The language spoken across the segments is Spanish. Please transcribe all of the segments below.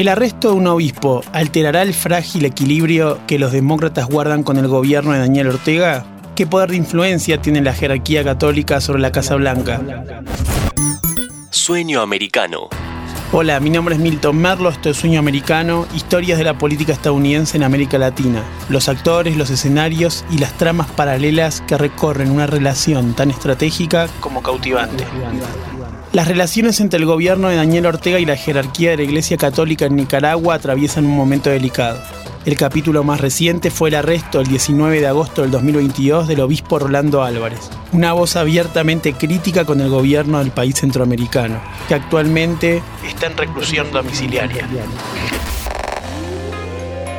¿El arresto de un obispo alterará el frágil equilibrio que los demócratas guardan con el gobierno de Daniel Ortega? ¿Qué poder de influencia tiene la jerarquía católica sobre la Casa Blanca? Sueño americano. Hola, mi nombre es Milton Merlo, esto es Sueño Americano, historias de la política estadounidense en América Latina, los actores, los escenarios y las tramas paralelas que recorren una relación tan estratégica como cautivante. Las relaciones entre el gobierno de Daniel Ortega y la jerarquía de la Iglesia Católica en Nicaragua atraviesan un momento delicado. El capítulo más reciente fue el arresto el 19 de agosto del 2022 del obispo Rolando Álvarez, una voz abiertamente crítica con el gobierno del país centroamericano, que actualmente está en reclusión domiciliaria.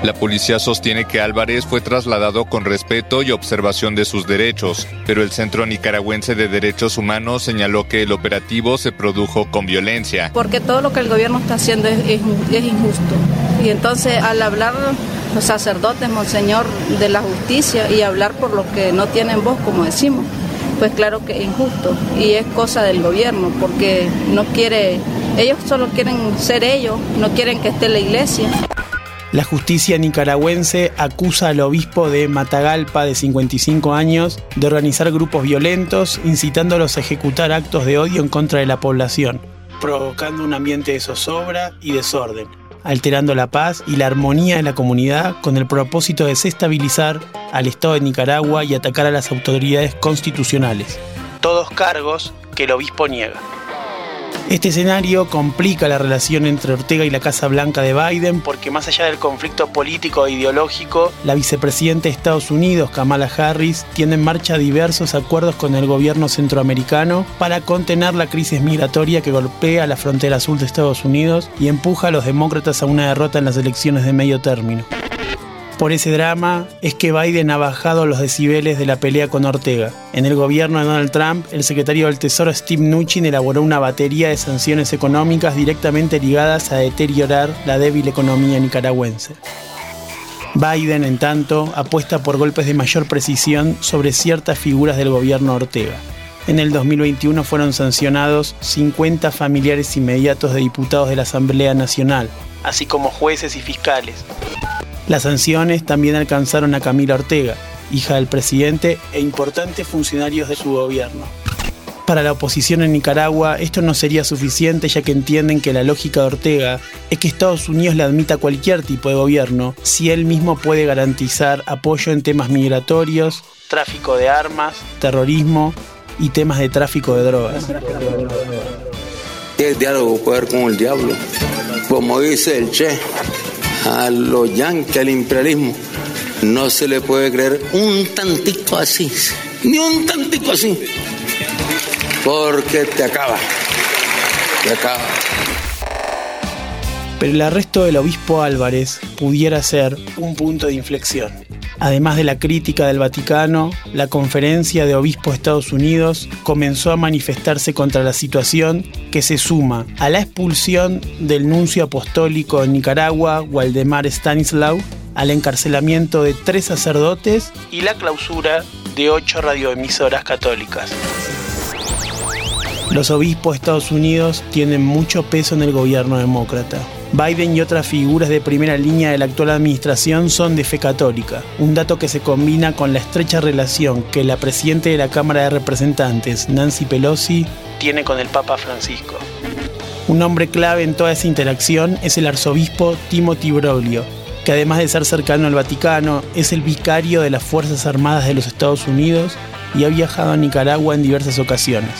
La policía sostiene que Álvarez fue trasladado con respeto y observación de sus derechos, pero el Centro Nicaragüense de Derechos Humanos señaló que el operativo se produjo con violencia. Porque todo lo que el gobierno está haciendo es, injusto. Y entonces al hablar los sacerdotes, monseñor, de la justicia y hablar por los que no tienen voz, como decimos, pues claro que es injusto y es cosa del gobierno porque no quiere, ellos solo quieren ser ellos, no quieren que esté la iglesia. La justicia nicaragüense acusa al obispo de Matagalpa, de 55 años, de organizar grupos violentos, incitándolos a ejecutar actos de odio en contra de la población, provocando un ambiente de zozobra y desorden, alterando la paz y la armonía de la comunidad con el propósito de desestabilizar al Estado de Nicaragua y atacar a las autoridades constitucionales. Todos cargos que el obispo niega. Este escenario complica la relación entre Ortega y la Casa Blanca de Biden porque más allá del conflicto político e ideológico, la vicepresidenta de Estados Unidos, Kamala Harris, tiene en marcha diversos acuerdos con el gobierno centroamericano para contener la crisis migratoria que golpea la frontera sur de Estados Unidos y empuja a los demócratas a una derrota en las elecciones de medio término. Por ese drama es que Biden ha bajado los decibeles de la pelea con Ortega. En el gobierno de Donald Trump, el secretario del Tesoro Steve Mnuchin elaboró una batería de sanciones económicas directamente ligadas a deteriorar la débil economía nicaragüense. Biden, en tanto, apuesta por golpes de mayor precisión sobre ciertas figuras del gobierno Ortega. En el 2021 fueron sancionados 50 familiares inmediatos de diputados de la Asamblea Nacional, así como jueces y fiscales. Las sanciones también alcanzaron a Camila Ortega, hija del presidente e importantes funcionarios de su gobierno. Para la oposición en Nicaragua esto no sería suficiente ya que entienden que la lógica de Ortega es que Estados Unidos le admita cualquier tipo de gobierno si él mismo puede garantizar apoyo en temas migratorios, tráfico de armas, terrorismo y temas de tráfico de drogas. ¿Qué diálogo poder con el diablo? Como dice el Che, a los yanquis, al imperialismo, no se le puede creer un tantito así, ni un tantito así, porque te acaba, te acaba. Pero el arresto del obispo Álvarez pudiera ser un punto de inflexión. Además de la crítica del Vaticano, la conferencia de obispos de Estados Unidos comenzó a manifestarse contra la situación que se suma a la expulsión del nuncio apostólico en Nicaragua, Waldemar Stanislaw, al encarcelamiento de tres sacerdotes y la clausura de ocho radioemisoras católicas. Los obispos de Estados Unidos tienen mucho peso en el gobierno demócrata. Biden y otras figuras de primera línea de la actual administración son de fe católica, un dato que se combina con la estrecha relación que la presidenta de la Cámara de Representantes, Nancy Pelosi, tiene con el Papa Francisco. Un hombre clave en toda esa interacción es el arzobispo Timothy Broglio, que además de ser cercano al Vaticano, es el vicario de las Fuerzas Armadas de los Estados Unidos y ha viajado a Nicaragua en diversas ocasiones.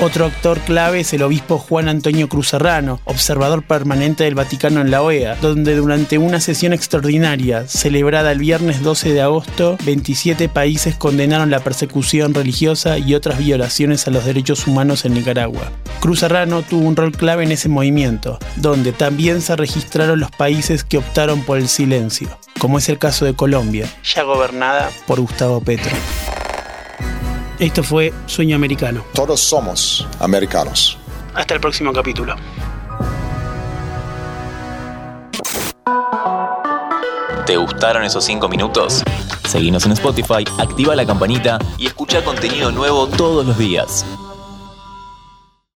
Otro actor clave es el obispo Juan Antonio Cruz Serrano, observador permanente del Vaticano en la OEA, donde durante una sesión extraordinaria celebrada el viernes 12 de agosto, 27 países condenaron la persecución religiosa y otras violaciones a los derechos humanos en Nicaragua. Cruz Serrano tuvo un rol clave en ese movimiento, donde también se registraron los países que optaron por el silencio, como es el caso de Colombia, ya gobernada por Gustavo Petro. Esto fue Sueño Americano. Todos somos americanos. Hasta el próximo capítulo. ¿Te gustaron esos 5 minutos? Seguinos en Spotify, activa la campanita y escucha contenido nuevo todos los días.